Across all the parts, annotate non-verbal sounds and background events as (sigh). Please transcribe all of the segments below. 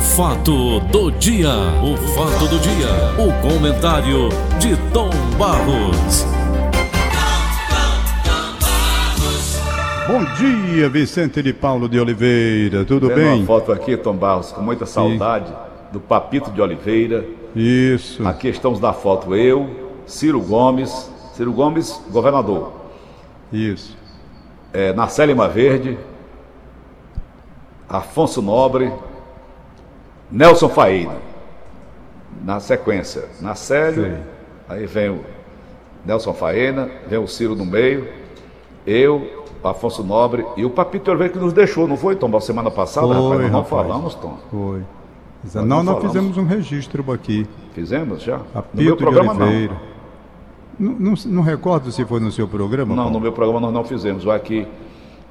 fato do dia, o fato do dia, o comentário de Tom Barros. Bom dia, Vicente de Paulo de Oliveira, tudo Vendo bem? uma foto aqui, Tom Barros, com muita saudade do Papito de Oliveira. Isso. Aqui estamos na foto eu, Ciro Gomes, Ciro Gomes, governador. Isso. É, Narcé Lima Verde, Afonso Nobre, Nelson Faína. Na sequência, Nacélio, Sei. aí vem o Nelson Faena, vem o Ciro no meio, eu, Afonso Nobre e o Papito Oliveira que nos deixou, não foi, Tom, semana passada? Foi, rapaz, nós não rapaz. falamos, Tom. Foi. Nós não, não nós fizemos um registro aqui. Fizemos já? A no meu programa Oliveira. Não, não, não recordo se foi no seu programa. não. Não, Paulo. no meu programa nós não fizemos. Vai aqui,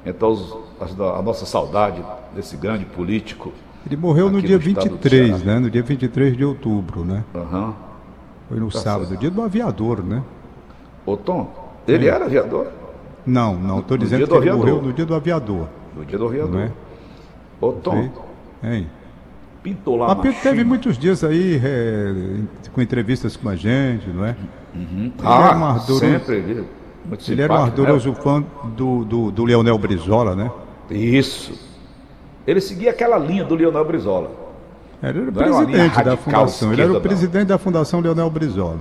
então, a nossa saudade desse grande político. Ele morreu no dia no estado do 23, Ceará. né? No dia 23 de outubro, né? Aham. Foi no Tá sábado, certo. dia do aviador, né? Ô, Tom, ele era aviador? Não, não, estou dizendo que ele aviador. morreu no dia do aviador, No dia do aviador. não é? Ô, Tom. Hein? pintou lá Pedro teve China. muitos dias aí é, com entrevistas com a gente, não é? Ele Ah, era um ardoroso- sempre. Ele, muito Ele era um né? ardoroso fã do, do, do Leonel Brizola, né? Isso. Ele seguia aquela linha do Leonel Brizola. Ele era o Não era presidente da fundação. Ele era o esquerda, não. presidente da fundação Leonel Brizola.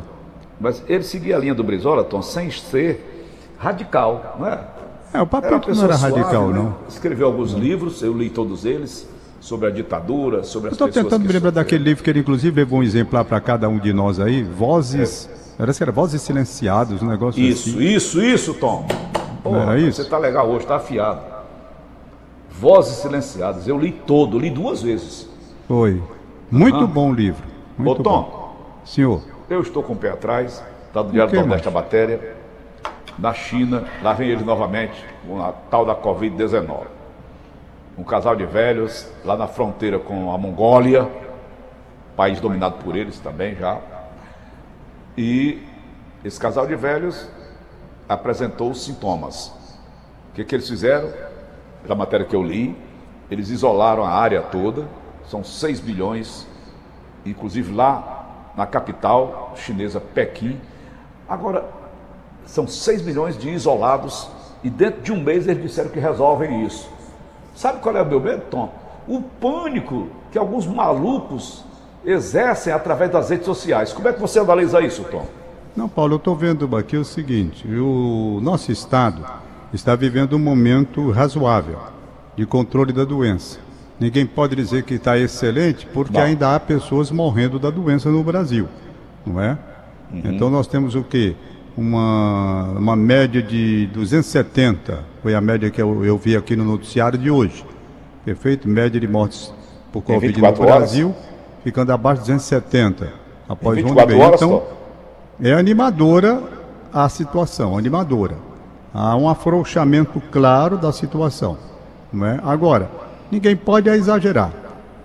Mas ele seguia a linha do Brizola, Tom, sem ser radical, não é? É, o Papito não era radical, né? não. Escreveu alguns livros, eu li todos eles, sobre a ditadura, sobre Eu as estou pessoas tentando que me lembrar daquele livro que ele, inclusive, levou um exemplar para cada um de nós aí. Vozes. Era, era Vozes Silenciadas, um negócio Isso, assim. isso, isso, Tom. Pô, Não era isso? Você tá legal hoje, tá afiado. Vozes silenciadas, eu li todo, li duas vezes. Foi. Muito bom o livro. Ô, Muito Tom, bom. Senhor. eu estou com o pé atrás, tá do Diário do Nordeste a matéria. Na China, lá vem eles novamente, com a tal da Covid-19. Um casal de velhos, lá na fronteira com a Mongólia, país dominado por eles também já. E esse casal de velhos apresentou os sintomas. O que, que eles fizeram? Pela matéria que eu li, eles isolaram a área toda, são 6 bilhões, inclusive lá na capital chinesa, Pequim. Agora, são 6 milhões de isolados e dentro de um mês eles disseram que resolvem isso. Sabe qual é o meu medo, Tom? O pânico que alguns malucos exercem através das redes sociais. Como é que você analisa isso, Tom? Não, Paulo, eu estou vendo aqui o seguinte: o nosso Estado está vivendo um momento razoável de controle da doença. Ninguém pode dizer que está excelente, porque Não. ainda há pessoas morrendo da doença no Brasil, não é? Então nós temos o quê? Uma, uma média de 270, foi a média que eu, eu vi aqui no noticiário de hoje. Perfeito? Média de mortes por Covid no 24 horas? Brasil, ficando abaixo de 270 após Em um 24 mês. horas, Então, Tom? é animadora a situação, animadora. Há um afrouxamento claro da situação. Não é? Agora, ninguém pode exagerar.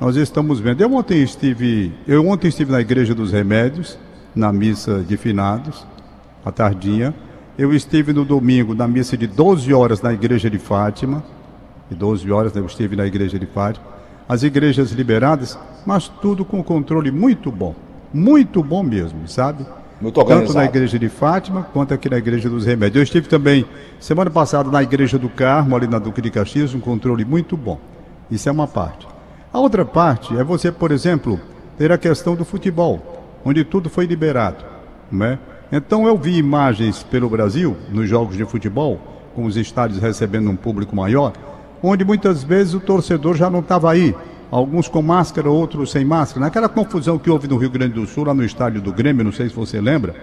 Nós estamos vendo. Eu ontem estive, eu ontem estive na Igreja dos Remédios, na missa de finados, à tardinha. Eu estive no domingo na missa de 12 horas na Igreja de Fátima. De 12 horas né, eu estive na Igreja de Fátima. As igrejas liberadas, mas tudo com controle muito bom. Muito bom mesmo, sabe? Muito Tanto na igreja de Fátima quanto aqui na igreja dos Remédios. Eu estive também semana passada na igreja do Carmo, ali na Duque de Caxias, um controle muito bom. Isso é uma parte. A outra parte é você, por exemplo, ter a questão do futebol, onde tudo foi liberado. Não é? Então eu vi imagens pelo Brasil, nos jogos de futebol, com os estádios recebendo um público maior, onde muitas vezes o torcedor já não estava aí. Alguns com máscara, outros sem máscara. Naquela confusão que houve no Rio Grande do Sul, lá no estádio do Grêmio, não sei se você lembra,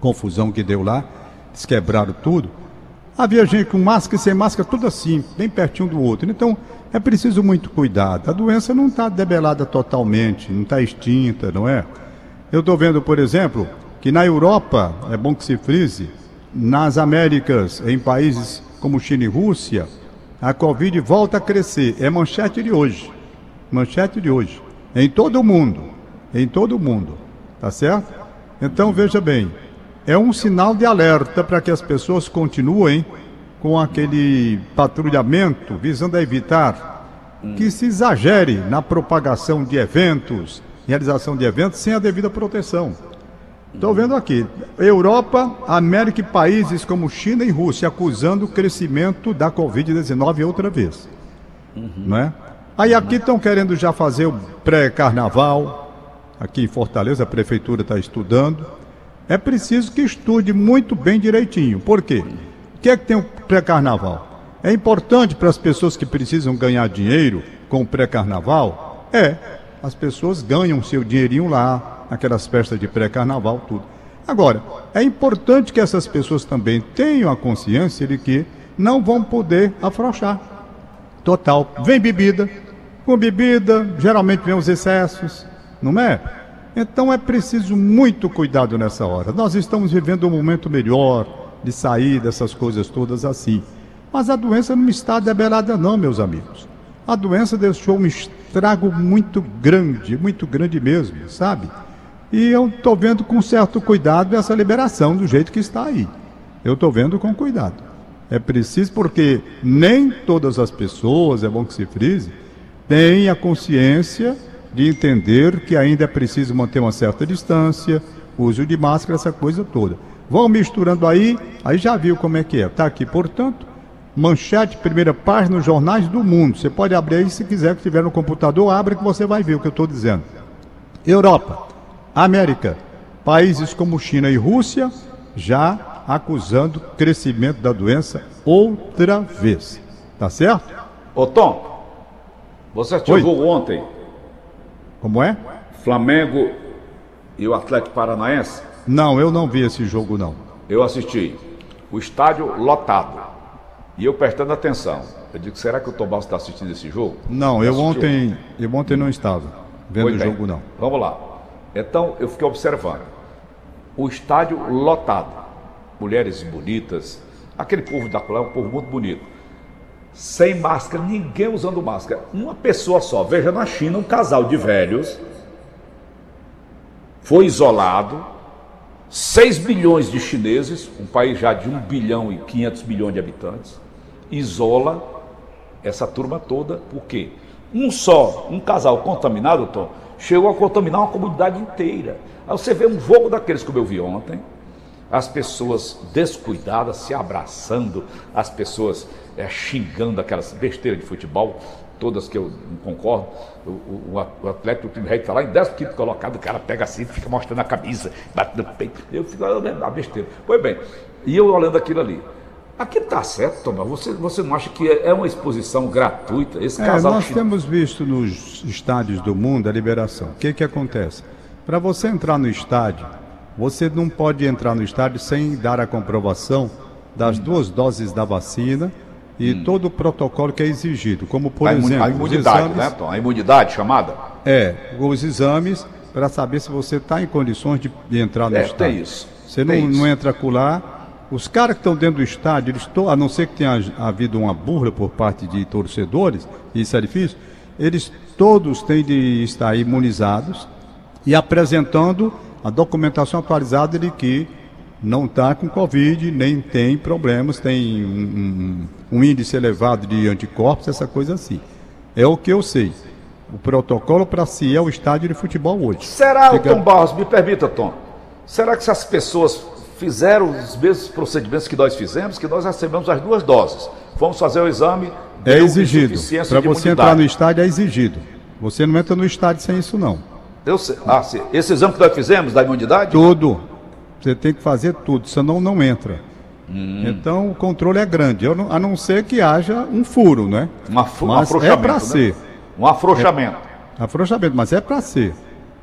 confusão que deu lá, eles quebraram tudo. Havia gente com máscara e sem máscara, tudo assim, bem pertinho do outro. Então, é preciso muito cuidado. A doença não está debelada totalmente, não está extinta, não é? Eu estou vendo, por exemplo, que na Europa, é bom que se frise, nas Américas, em países como China e Rússia, a Covid volta a crescer. É manchete de hoje. Manchete de hoje. Em todo o mundo. Em todo o mundo. Tá certo? Então, veja bem. É um sinal de alerta para que as pessoas continuem com aquele patrulhamento visando a evitar que se exagere na propagação de eventos, realização de eventos sem a devida proteção. Estou vendo aqui, Europa, América e países como China e Rússia acusando o crescimento da Covid-19 outra vez. Uhum. Né? Aí aqui estão querendo já fazer o pré-carnaval, aqui em Fortaleza a prefeitura está estudando. É preciso que estude muito bem direitinho. Por quê? O que é que tem o pré-carnaval? É importante para as pessoas que precisam ganhar dinheiro com o pré-carnaval? É. As pessoas ganham seu dinheirinho lá, aquelas festas de pré-carnaval, tudo. Agora, é importante que essas pessoas também tenham a consciência de que não vão poder afrouxar. Total. Vem bebida. Com bebida, geralmente vem os excessos, não é? Então é preciso muito cuidado nessa hora. Nós estamos vivendo um momento melhor de sair dessas coisas todas assim. Mas a doença não está debelada, não, meus amigos. A doença deixou um estrago muito grande, muito grande mesmo, sabe? E eu estou vendo com certo cuidado essa liberação do jeito que está aí. Eu estou vendo com cuidado. É preciso porque nem todas as pessoas, é bom que se frise, têm a consciência de entender que ainda é preciso manter uma certa distância, uso de máscara, essa coisa toda. Vão misturando aí, aí já viu como é que é. Está aqui, portanto, manchete, primeira página nos jornais do mundo. Você pode abrir aí se quiser, que tiver no computador, abre que você vai ver o que eu estou dizendo. Europa. América, países como China e Rússia já acusando crescimento da doença outra vez. Tá certo? Ô Tom, você assistiu o jogo ontem? Como é? Flamengo e o Atlético Paranaense? Não, eu não vi esse jogo não. Eu assisti. O estádio lotado. E eu prestando atenção. Eu digo, será que o Tom está assistindo esse jogo? Não, eu, eu ontem, eu ontem não estava vendo o jogo não. Vamos lá. Então eu fiquei observando. O estádio lotado. Mulheres bonitas. Aquele povo da Colé é um povo muito bonito. Sem máscara, ninguém usando máscara. Uma pessoa só. Veja na China, um casal de velhos foi isolado. 6 bilhões de chineses, um país já de 1 bilhão e 500 milhões de habitantes, isola essa turma toda, por quê? Um só, um casal contaminado, Tom, chegou a contaminar uma comunidade inteira. Aí você vê um jogo daqueles como eu vi ontem, as pessoas descuidadas, se abraçando, as pessoas é, xingando aquelas besteiras de futebol, todas que eu não concordo. O, o, o atleta do time rei está lá em 15 colocado, o cara pega assim, fica mostrando a camisa, bate no peito. Eu fico olhando a besteira. Pois bem, e eu olhando aquilo ali. Aqui está certo, Tomás. Você, você não acha que é uma exposição gratuita? Esse é, casal nós temos visto nos estádios do mundo a liberação. O que, que acontece? Para você entrar no estádio, você não pode entrar no estádio sem dar a comprovação das duas doses da vacina e hum. todo o protocolo que é exigido, como por a exemplo a imunidade, exames, né, Tom? A imunidade chamada? É, os exames para saber se você está em condições de, de entrar no é, estádio. Tem isso. Você tem não, isso. não entra lá os caras que estão dentro do estádio, eles to, a não ser que tenha havido uma burla por parte de torcedores, e isso é difícil, eles todos têm de estar imunizados e apresentando a documentação atualizada de que não está com Covid, nem tem problemas, tem um, um, um, índice elevado de anticorpos, essa coisa assim. É o que eu sei. O protocolo para si é o estádio de futebol hoje. Será, Fica... Tom Barros, me permita, Tom, será que se as pessoas fizeram os mesmos procedimentos que nós fizemos, que nós recebemos as duas doses. Fomos fazer o exame. É exigido. Para você entrar no estádio é exigido. Você não entra no estádio sem isso não. Eu sei. Ah, sim. Esse exame que nós fizemos da imunidade? Tudo. Você tem que fazer tudo, senão não entra. Hum. Então o controle é grande, a não ser que haja um furo, né? Uma, um mas é para né? ser. Um afrouxamento. É, afrouxamento, mas é para ser.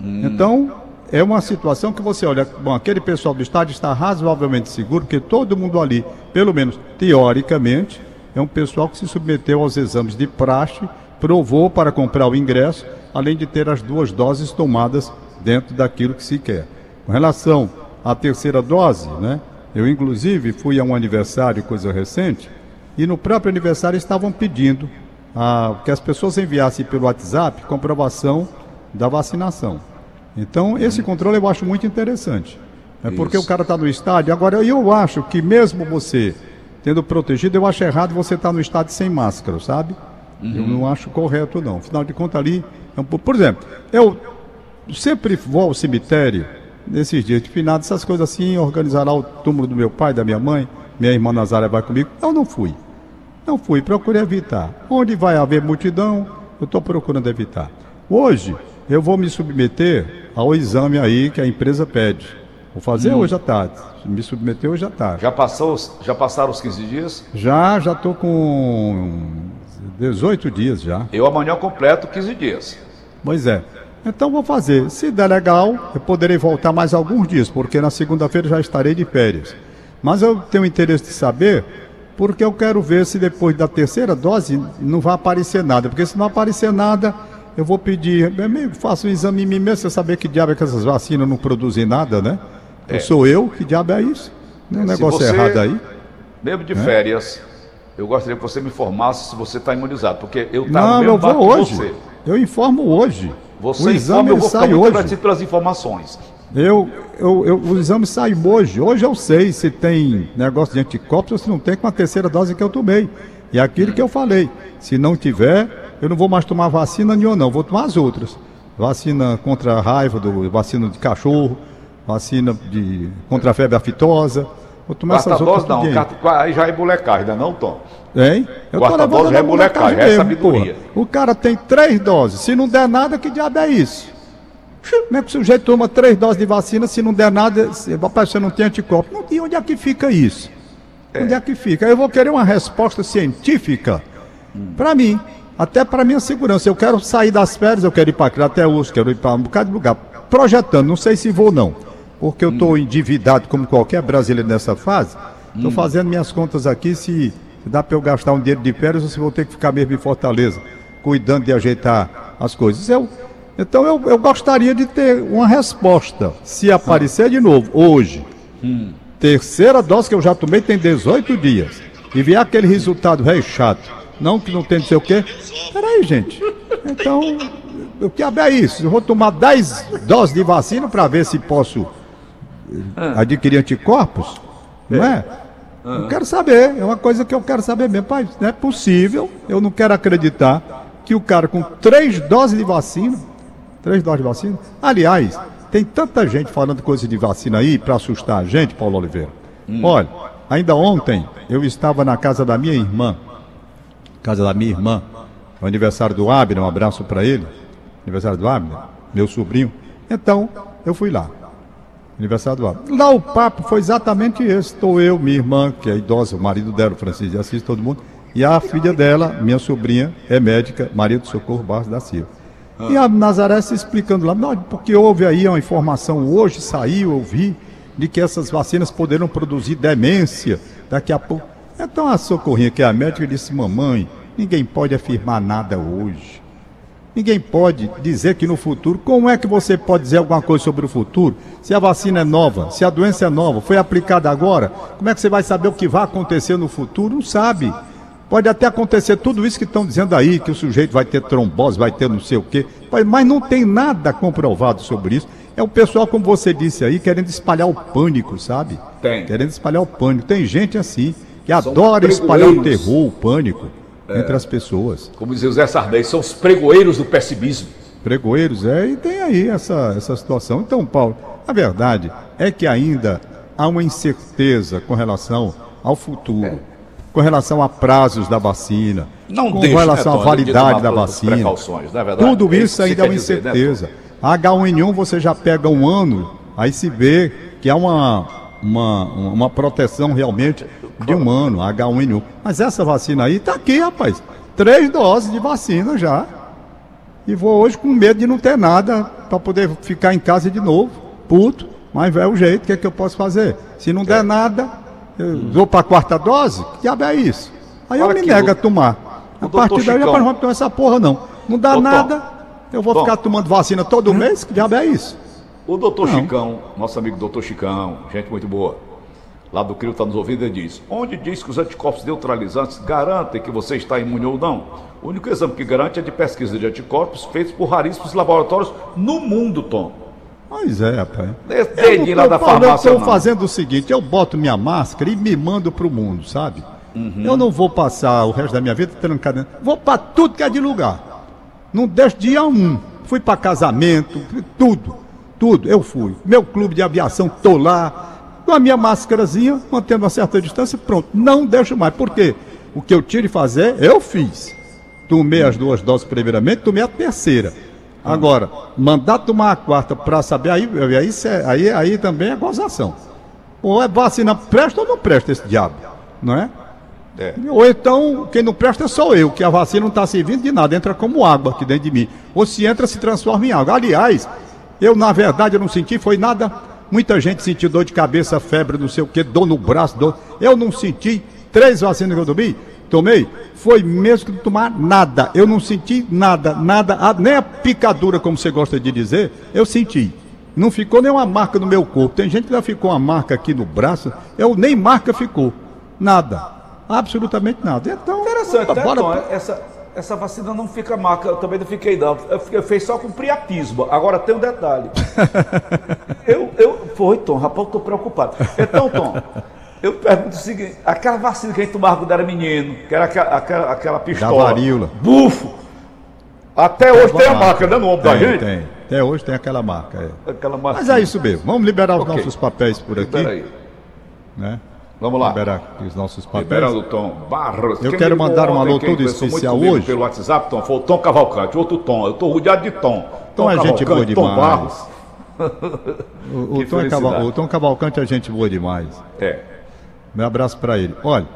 Hum. Então é uma situação que você olha, bom, aquele pessoal do estádio está razoavelmente seguro, porque todo mundo ali, pelo menos teoricamente, é um pessoal que se submeteu aos exames de praxe, provou para comprar o ingresso, além de ter as duas doses tomadas dentro daquilo que se quer. Com relação à terceira dose, né? Eu inclusive fui a um aniversário, coisa recente, e no próprio aniversário estavam pedindo ah, que as pessoas enviassem pelo WhatsApp comprovação da vacinação. Então, esse controle eu acho muito interessante. É porque o cara está no estádio. Agora, eu acho que mesmo você tendo protegido, eu acho errado você estar tá no estádio sem máscara, sabe? Uhum. Eu não acho correto, não. Afinal de contas, ali. É um... Por exemplo, eu sempre vou ao cemitério nesses dias de finados, essas coisas assim, organizar lá o túmulo do meu pai, da minha mãe, minha irmã Nazaré vai comigo. Eu não fui. Não fui, procurei evitar. Onde vai haver multidão, eu estou procurando evitar. Hoje, eu vou me submeter ao exame aí que a empresa pede. Vou fazer hum. hoje à tarde. Me submeter hoje à tarde. Já, passou, já passaram os 15 dias? Já, já estou com 18 dias já. Eu amanhã completo 15 dias. Pois é. Então vou fazer. Se der legal, eu poderei voltar mais alguns dias, porque na segunda-feira já estarei de férias. Mas eu tenho interesse de saber, porque eu quero ver se depois da terceira dose não vai aparecer nada. Porque se não aparecer nada, eu vou pedir. É faço um exame em mim mesmo, você saber que diabo é que essas vacinas não produzem nada, né? É. Eu sou eu, que diabo é isso? Não é um negócio você, errado aí. Mesmo de é? férias, eu gostaria que você me informasse se você está imunizado, porque eu estava Não, eu vou hoje. Você. Eu informo hoje. Você o exame informa, eu vou sai hoje. pelas informações. Eu, eu, eu, o exame sai hoje. Hoje eu sei se tem negócio de anticorpos ou se não tem com a terceira dose que eu tomei. E aquilo que eu falei. Se não tiver, eu não vou mais tomar vacina nenhuma, não. Vou tomar as outras. Vacina contra a raiva, do, vacina de cachorro, vacina de, contra a febre aftosa. Vou tomar Quarta essas dose não, aí já é molecagem, ainda não, Tom? Hein? Eu Quarta dose já é molecagem, é sabedoria. O cara tem três doses, se não der nada, que diabo é isso? Como é que o sujeito toma três doses de vacina se não der nada, se, você não tem anticorpo? E onde é que fica isso? É. Onde é que fica? Eu vou querer uma resposta científica hum. para mim, até para minha segurança. Eu quero sair das férias, eu quero ir para Crateus, quero ir para um bocado de lugar, projetando, não sei se vou não porque eu estou hum. endividado como qualquer brasileiro nessa fase. Estou hum. fazendo minhas contas aqui se, se dá para eu gastar um dinheiro de férias ou se vou ter que ficar mesmo em Fortaleza, cuidando de ajeitar as coisas. Eu, então eu, eu gostaria de ter uma resposta. Se aparecer de novo, hoje, hum. terceira dose que eu já tomei tem 18 dias, e vier aquele resultado rei chato, não que não tem não sei o quê. Peraí, gente. Então, o que é isso? Eu vou tomar 10 doses de vacina para ver se posso ah. adquirir anticorpos? Não é? Ah. Eu quero saber, é uma coisa que eu quero saber mesmo. Pai, não é possível, eu não quero acreditar que o cara com três doses de vacina, três doses de vacina, aliás, tem tanta gente falando coisa de vacina aí para assustar a gente, Paulo Oliveira. Hum. Olha, ainda ontem eu estava na casa da minha irmã, casa da minha irmã, o aniversário do Abner, um abraço para ele, aniversário do Abner, meu sobrinho. Então, eu fui lá. Aniversário do Abner. Lá o papo foi exatamente esse. Estou eu, minha irmã, que é idosa, o marido dela, o Francisco de Assis, todo mundo. E a filha dela, minha sobrinha, é médica, Maria do Socorro Barros da Silva. Ah. E a Nazaré se explicando lá, não, porque houve aí uma informação, hoje saiu, eu vi, de que essas vacinas poderão produzir demência daqui a pouco. Então a Socorrinha, que é a médica, disse, mamãe, ninguém pode afirmar nada hoje. Ninguém pode dizer que no futuro, como é que você pode dizer alguma coisa sobre o futuro? Se a vacina é nova, se a doença é nova, foi aplicada agora, como é que você vai saber o que vai acontecer no futuro? Não sabe. Pode até acontecer tudo isso que estão dizendo aí, que o sujeito vai ter trombose, vai ter não sei o quê, mas não tem nada comprovado sobre isso. É o pessoal, como você disse aí, querendo espalhar o pânico, sabe? Tem. Querendo espalhar o pânico. Tem gente assim, que São adora espalhar o terror, o pânico é, entre as pessoas. Como dizia o Zé Sarney, são os pregoeiros do pessimismo. Pregoeiros, é, e tem aí essa, essa situação. Então, Paulo, a verdade é que ainda há uma incerteza com relação ao futuro, é. com relação a prazos da vacina, Não com deixa, relação né, à validade da vacina. É Tudo isso é ainda é uma incerteza. Dizer, né, a H1N1 você já pega um ano, aí se vê que há uma, uma, uma proteção realmente de um ano, H1N1. Mas essa vacina aí está aqui, rapaz. Três doses de vacina já. E vou hoje com medo de não ter nada para poder ficar em casa de novo, puto. Mas é o jeito, o que, é que eu posso fazer? Se não der é. nada, eu vou para a quarta dose? Que diabo é isso? Aí eu me nego a tomar. A partir daí eu não vou tomar essa porra, não. Não dá doutor, nada, eu vou ficar tomando vacina todo hum? mês? Que diabo é isso? O doutor Chicão, nosso amigo doutor Chicão, gente muito boa lá do CRIO está nos ouvindo, ele diz: onde diz que os anticorpos neutralizantes garantem que você está imune ou não? O único exame que garante é de pesquisa de anticorpos feitos por raríssimos laboratórios no mundo, Tom. Pois é, rapaz. Desde lá da farmácia. Eu estou fazendo o seguinte: eu boto minha máscara e me mando para o mundo, sabe? Eu não vou passar o resto da minha vida trancado. Vou para tudo que é de lugar. Não deixo dia um. Fui para casamento, tudo. Tudo, eu fui. Meu clube de aviação, tô lá. Com a minha máscarazinha, mantendo uma certa distância, pronto. Não deixo mais. Por quê? O que eu tinha de fazer, eu fiz. Tomei as duas doses primeiramente, tomei a terceira. Agora, mandar tomar a quarta para saber, aí, aí, aí, aí também é gozação. Ou é vacina presta ou não presta esse diabo, não é? É. Ou então, quem não presta sou eu, que a vacina não está servindo de nada, entra como água aqui dentro de mim. Ou se entra, se transforma em água. Aliás, eu na verdade eu não senti, foi nada. Muita gente sentiu dor de cabeça, febre, não sei o que, dor no braço, dor. Eu não senti. Três vacinas que eu tomei, tomei, foi mesmo que não tomar nada. Eu não senti nada, nada, nem a picadura, como você gosta de dizer, eu senti. Não ficou nenhuma marca no meu corpo. Tem gente que já ficou uma marca aqui no braço, eu nem marca ficou. Nada. Absolutamente nada. Então, Interessante, né, bora... Tom? Essa, essa vacina não fica marca, eu também não fiquei não. Eu, eu fiz só com priapismo. Agora tem um detalhe. (laughs) eu, eu, foi, Tom, rapaz, eu estou preocupado. Então, Tom, eu pergunto o seguinte: aquela vacina que a gente tomava quando era menino, que era aquela, aquela, aquela pistola. Da varíola. Bufo! Até hoje tem a marca, né, no ombro tem, da gente? Tem, até hoje tem aquela marca. É. Aquela marca. Mas é isso mesmo. Vamos liberar os okay. nossos papéis por aqui. Espera aí. Né? Vamos lá. Liberar os nossos papéis. Liberando o Tom Barros. Eu quem quero mandar um alô todo especial hoje. Pelo WhatsApp, Tom, foi o Tom Cavalcante, outro Tom. Eu estou rodeado de Tom. Tom, Tom é gente boa demais. Tom Barros. o, o, (laughs) Tom é Caval, o Tom Cavalcante é gente boa demais. É. Meu abraço para ele. Olha,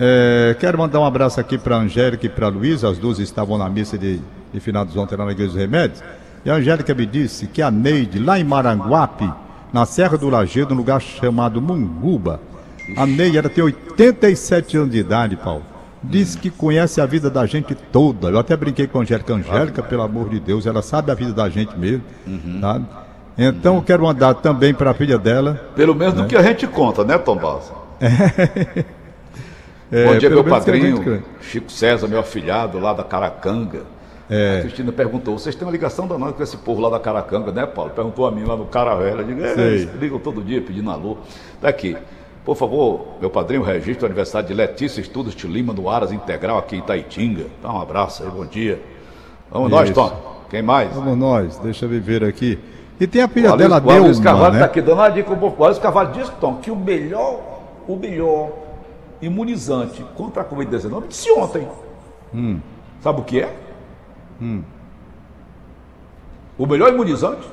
é, quero mandar um abraço aqui para a Angélica e para a Luísa. As duas estavam na missa de, de finados ontem lá na Igreja dos Remédios. E a Angélica me disse que a Neide, lá em Maranguape, na Serra do Lagedo, um lugar chamado Munguba, a Neia tem 87 anos de idade, Paulo. Diz que conhece a vida da gente toda. Eu até brinquei com a Angélica. Angélica, pelo amor de Deus, ela sabe a vida da gente mesmo. Uhum. Tá? Então, uhum. quero mandar também para a filha dela. Pelo menos né? do que a gente conta, né, Tom Balsa? É. (laughs) é, Bom dia, meu padrinho, gente... Chico César, meu afilhado lá da Caracanga. É. A Cristina perguntou: vocês têm uma ligação danada com esse povo lá da Caracanga, né, Paulo? Perguntou a mim lá no Caravela. Eu digo: é, ligam todo dia pedindo alô. Daqui. Por favor, meu padrinho, registro o aniversário de Letícia Estudos de Lima no Aras Integral aqui em Itaitinga. Dá um abraço aí, bom dia. Vamos Isso. nós, Tom. Quem mais? Vamos nós, deixa eu ver aqui. E tem a filha o dela, Deus. O Luiz Carvalho está né? aqui dando uma dica. O Luiz Carvalho diz, Tom, que o melhor, o melhor imunizante contra a Covid-19 disse ontem. Hum. Sabe o que é? Hum. O melhor imunizante?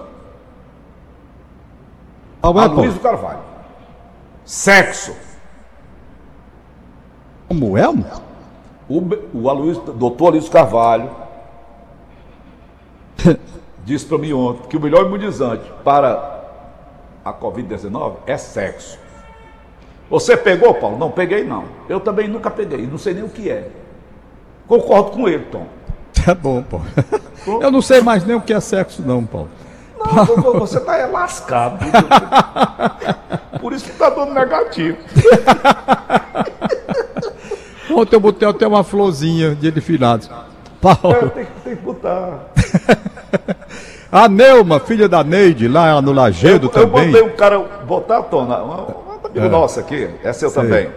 Aloysio Carvalho. Sexo. Como é? O, o Aloysio, doutor Aloysio Carvalho (laughs) disse para mim ontem que o melhor imunizante para a Covid-19 é sexo. Você pegou, Paulo? Não peguei, não. Eu também nunca peguei, não sei nem o que é. Concordo com ele, Tom. Tá bom, Paulo. Eu não sei mais nem o que é sexo, não, Paulo. Não, você está lascado. (laughs) Por isso que está dando negativo. (laughs) Ontem eu botei até uma florzinha de finados. Paulo. É, tem, tem que botar. (laughs) A Neuma, filha da Neide, lá no Lagedo eu, também. Eu botei um cara, botar a tona, uma é. nossa aqui, é seu Sei. também.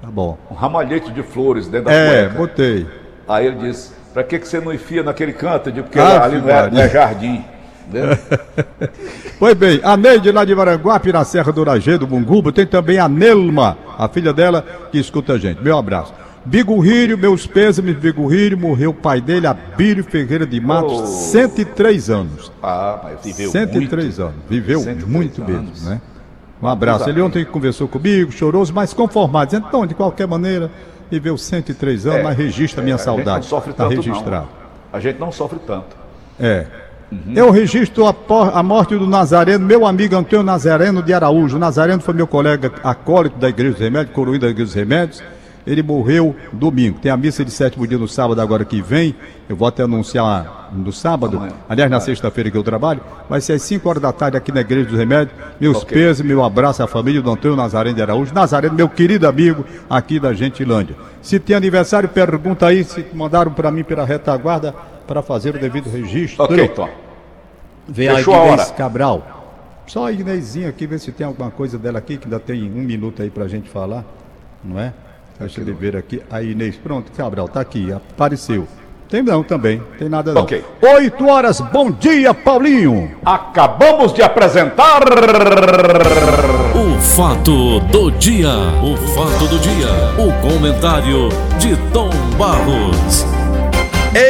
Tá bom. Um ramalhete de flores dentro da É, cueca. botei. Aí ele disse, para que, que você não enfia naquele canto? Eu digo, porque ah, ali não é, não é jardim. (laughs) pois bem, a Neide lá de Maranguape, na Serra do Lagedo, Munguba, tem também a Nelma, a filha dela, que escuta a gente. Meu abraço. Bigurrírio, meus pêsames, Bigurrírio, morreu o pai dele, Abílio Ferreira de Matos, oh. 103 anos. Ah, mas viveu 103 muito. anos, viveu 103 muito anos. mesmo, né? Um abraço. Ele ontem conversou comigo, choroso, mas conformado, então, de qualquer maneira, viveu 103 anos, é, mas registra a minha é, saudade. A gente não sofre tá tanto, registrado. Não. A gente não sofre tanto. É. Uhum. Eu registro a, a, morte do Nazareno, meu amigo Antônio Nazareno de Araújo. O Nazareno foi meu colega acólito da Igreja dos Remédios, coroinha da Igreja dos Remédios. Ele morreu domingo. Tem a missa de sétimo dia no sábado agora que vem. Eu vou até anunciar no sábado. Amanhã. Aliás, na sexta-feira que eu trabalho. Vai ser às 5 horas da tarde aqui na Igreja dos Remédios. Meus okay. pesos, meu abraço à família do Antônio Nazareno de Araújo. Nazareno, meu querido amigo aqui da Gentilândia. Se tem aniversário, pergunta aí se mandaram para mim pela retaguarda para fazer o devido registro. Ok, Tom. Vem a Inês Cabral. Só a Inésinha aqui, ver se tem alguma coisa dela aqui, que ainda tem um minuto aí para a gente falar, não é? Deixa ele ver aqui. A Inês, pronto, Cabral, tá aqui, apareceu. Tem não também, tem nada não. Ok. 8 horas, bom dia, Paulinho. Acabamos de apresentar. O fato do dia. O fato do dia. O comentário de Tom Barros.